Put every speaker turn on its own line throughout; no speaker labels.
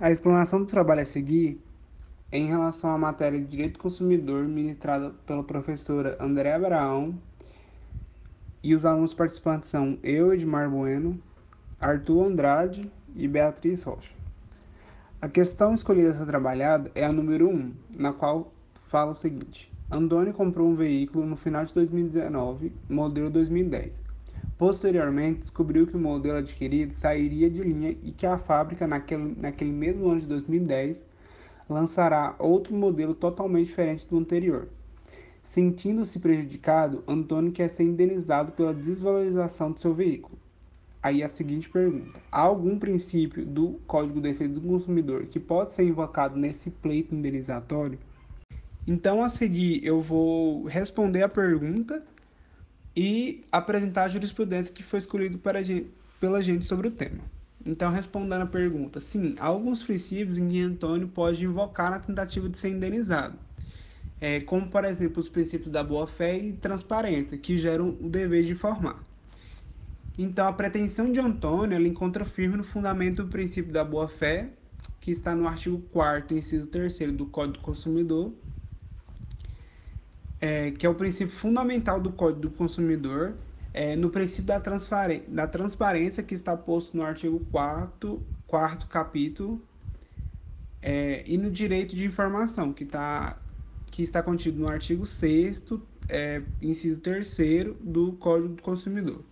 A explanação do trabalho a seguir é em relação à matéria de Direito do Consumidor ministrada pela professora André Abraão e os alunos participantes são eu, Edmar Bueno, Arthur Andrade e Beatriz Rocha. A questão escolhida a ser trabalhada é a número 1, na qual fala o seguinte: Antônio comprou um veículo no final de 2019, modelo 2010. Posteriormente, descobriu que o modelo adquirido sairia de linha e que a fábrica, naquele, naquele mesmo ano de 2010, lançará outro modelo totalmente diferente do anterior. Sentindo-se prejudicado, Antônio quer ser indenizado pela desvalorização do seu veículo. Aí a seguinte pergunta: há algum princípio do Código de Defesa do Consumidor que pode ser invocado nesse pleito indenizatório? Então, a seguir, eu vou responder a pergunta e apresentar a jurisprudência que foi escolhida pela gente sobre o tema. Então, respondendo a pergunta, sim, há alguns princípios em que Antônio pode invocar na tentativa de ser indenizado, é, como, por exemplo, os princípios da boa-fé e transparência, que geram o dever de informar. Então, a pretensão de Antônio ela encontra firme no fundamento do princípio da boa-fé, que está no artigo 4 inciso 3 do Código do Consumidor, é, que é o princípio fundamental do Código do Consumidor, é, no princípio da, da transparência, que está posto no artigo 4 quarto capítulo, é, e no direito de informação, que, tá, que está contido no artigo 6 é, inciso 3 do Código do Consumidor.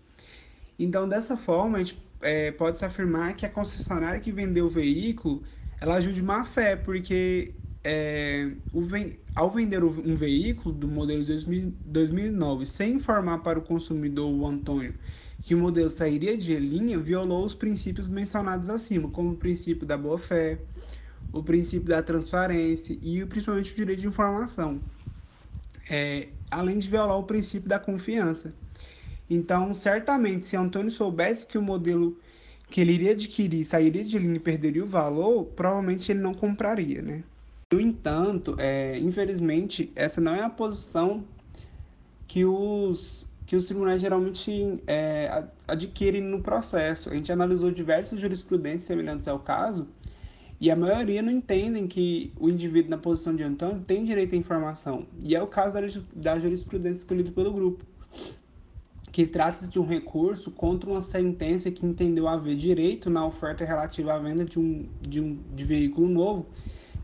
Então, dessa forma, a gente é, pode se afirmar que a concessionária que vendeu o veículo, ela agiu de má fé, porque é, o, ao vender um veículo do modelo de 2009 sem informar para o consumidor, o Antônio, que o modelo sairia de linha, violou os princípios mencionados acima, como o princípio da boa-fé, o princípio da transparência e principalmente o direito de informação, é, além de violar o princípio da confiança. Então, certamente, se Antônio soubesse que o modelo que ele iria adquirir sairia de linha e perderia o valor, provavelmente ele não compraria, né? No entanto, é, infelizmente, essa não é a posição que os, que os tribunais geralmente é, adquirem no processo. A gente analisou diversas jurisprudências semelhantes ao caso e a maioria não entendem que o indivíduo na posição de Antônio tem direito à informação. E é o caso da jurisprudência escolhida pelo grupo que trata-se de um recurso contra uma sentença que entendeu haver direito na oferta relativa à venda de um, de um de veículo novo,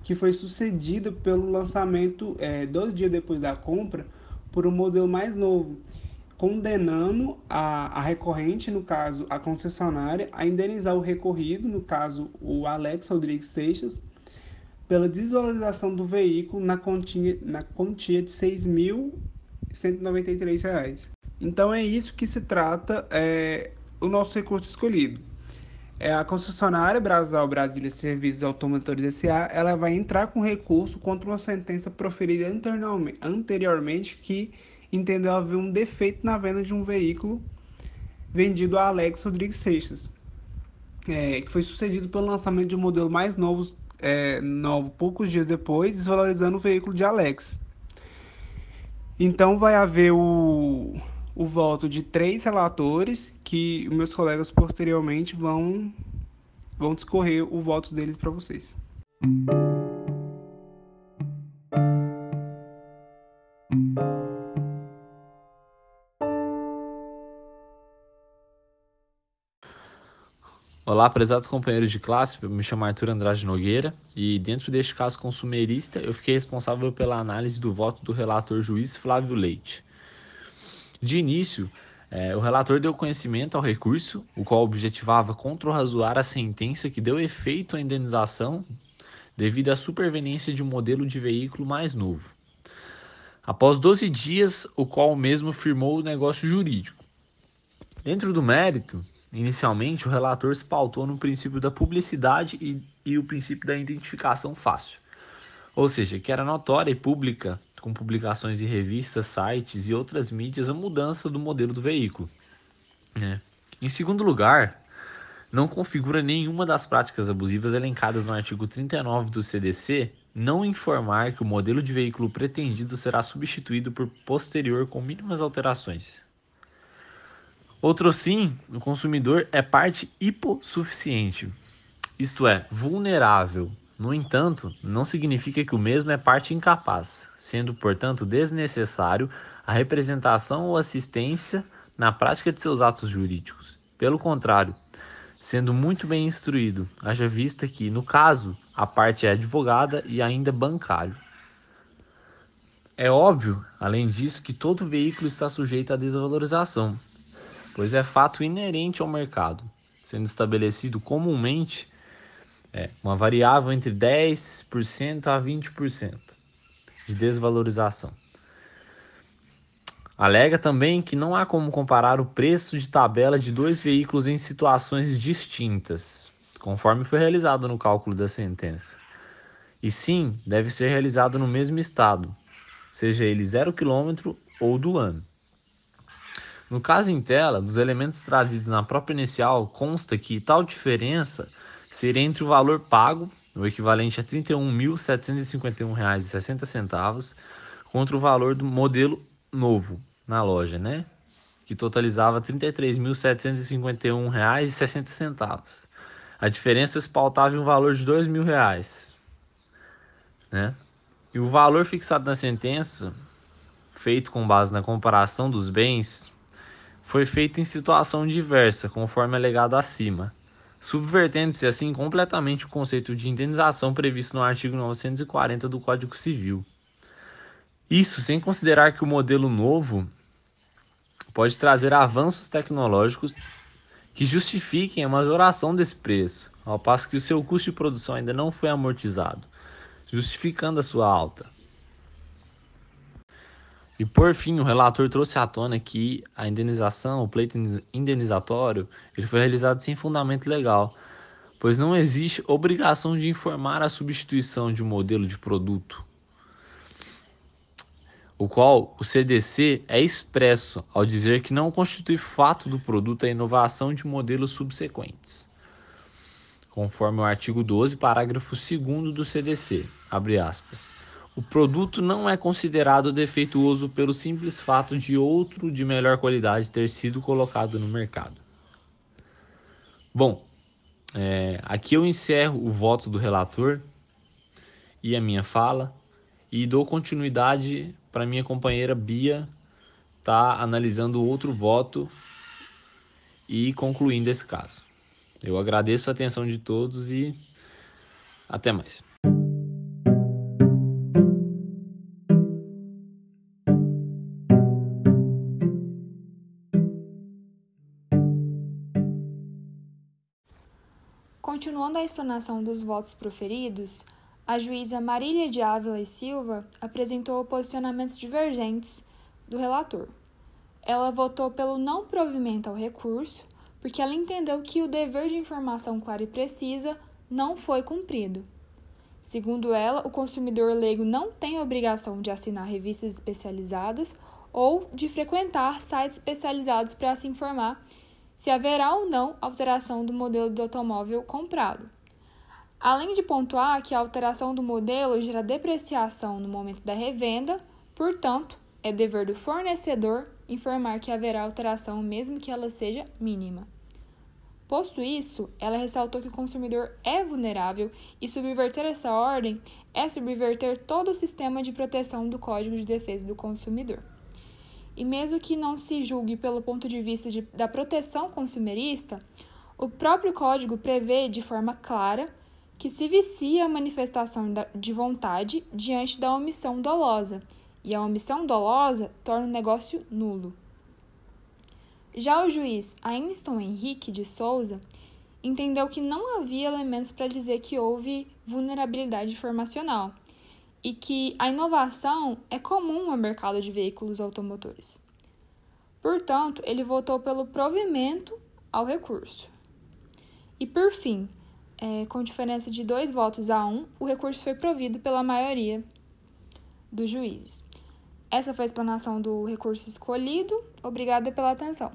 que foi sucedida pelo lançamento, é, dois dias depois da compra, por um modelo mais novo, condenando a, a recorrente, no caso a concessionária, a indenizar o recorrido, no caso o Alex Rodrigues Seixas, pela desvalorização do veículo na quantia, na quantia de R$ 6.193. Então é isso que se trata é, o nosso recurso escolhido. É a concessionária Brasal Brasília Serviços Automotores S.A. ela vai entrar com recurso contra uma sentença proferida anteriormente que entendeu haver um defeito na venda de um veículo vendido a Alex Rodrigues Seixas, é, que foi sucedido pelo lançamento de um modelo mais novo, é, novo poucos dias depois, desvalorizando o veículo de Alex. Então vai haver o o voto de três relatores que meus colegas posteriormente vão vão discorrer o voto deles para vocês.
Olá, prezados companheiros de classe, eu me chamo Arthur Andrade Nogueira e dentro deste caso consumerista eu fiquei responsável pela análise do voto do relator juiz Flávio Leite. De início, é, o relator deu conhecimento ao recurso, o qual objetivava contra-razoar a sentença que deu efeito à indenização devido à superveniência de um modelo de veículo mais novo. Após 12 dias, o qual mesmo firmou o negócio jurídico. Dentro do mérito, inicialmente o relator se pautou no princípio da publicidade e, e o princípio da identificação fácil, ou seja, que era notória e pública com publicações em revistas, sites e outras mídias, a mudança do modelo do veículo. Né? Em segundo lugar, não configura nenhuma das práticas abusivas elencadas no artigo 39 do CDC não informar que o modelo de veículo pretendido será substituído por posterior com mínimas alterações. Outro sim, o consumidor é parte hipossuficiente. isto é, vulnerável. No entanto, não significa que o mesmo é parte incapaz, sendo, portanto, desnecessário a representação ou assistência na prática de seus atos jurídicos. Pelo contrário, sendo muito bem instruído, haja vista que, no caso, a parte é advogada e ainda bancário. É óbvio, além disso, que todo veículo está sujeito à desvalorização, pois é fato inerente ao mercado, sendo estabelecido comumente é, uma variável entre 10% a 20% de desvalorização. Alega também que não há como comparar o preço de tabela de dois veículos em situações distintas, conforme foi realizado no cálculo da sentença. E sim, deve ser realizado no mesmo estado, seja ele zero quilômetro ou do ano. No caso em tela, dos elementos trazidos na própria inicial, consta que tal diferença seria entre o valor pago, o equivalente a R$ 31.751,60, contra o valor do modelo novo, na loja, né? Que totalizava R$ 33.751,60. A diferença se pautava em um valor de R$ mil reais, né? E o valor fixado na sentença, feito com base na comparação dos bens, foi feito em situação diversa, conforme alegado acima, subvertendo-se assim completamente o conceito de indenização previsto no artigo 940 do Código Civil. Isso sem considerar que o modelo novo pode trazer avanços tecnológicos que justifiquem a majoração desse preço, ao passo que o seu custo de produção ainda não foi amortizado, justificando a sua alta. E por fim, o relator trouxe à tona que a indenização, o pleito indenizatório, ele foi realizado sem fundamento legal, pois não existe obrigação de informar a substituição de um modelo de produto o qual o CDC é expresso ao dizer que não constitui fato do produto a inovação de modelos subsequentes. Conforme o artigo 12, parágrafo 2 do CDC, abre aspas. O produto não é considerado defeituoso pelo simples fato de outro de melhor qualidade ter sido colocado no mercado. Bom, é, aqui eu encerro o voto do relator e a minha fala e dou continuidade para minha companheira Bia tá analisando outro voto e concluindo esse caso. Eu agradeço a atenção de todos e até mais.
Continuando a explanação dos votos proferidos, a juíza Marília de Ávila e Silva apresentou posicionamentos divergentes do relator. Ela votou pelo não provimento ao recurso, porque ela entendeu que o dever de informação clara e precisa não foi cumprido. Segundo ela, o consumidor leigo não tem obrigação de assinar revistas especializadas ou de frequentar sites especializados para se informar se haverá ou não alteração do modelo do automóvel comprado. Além de pontuar que a alteração do modelo gera depreciação no momento da revenda, portanto, é dever do fornecedor informar que haverá alteração, mesmo que ela seja mínima. Posto isso, ela ressaltou que o consumidor é vulnerável e subverter essa ordem é subverter todo o sistema de proteção do Código de Defesa do Consumidor. E mesmo que não se julgue pelo ponto de vista de, da proteção consumerista, o próprio código prevê de forma clara que se vicia a manifestação de vontade diante da omissão dolosa, e a omissão dolosa torna o negócio nulo. Já o juiz Ainston Henrique de Souza entendeu que não havia elementos para dizer que houve vulnerabilidade informacional e que a inovação é comum ao mercado de veículos automotores. Portanto, ele votou pelo provimento ao recurso. E por fim, é, com diferença de dois votos a um, o recurso foi provido pela maioria dos juízes. Essa foi a explanação do recurso escolhido. Obrigada pela atenção.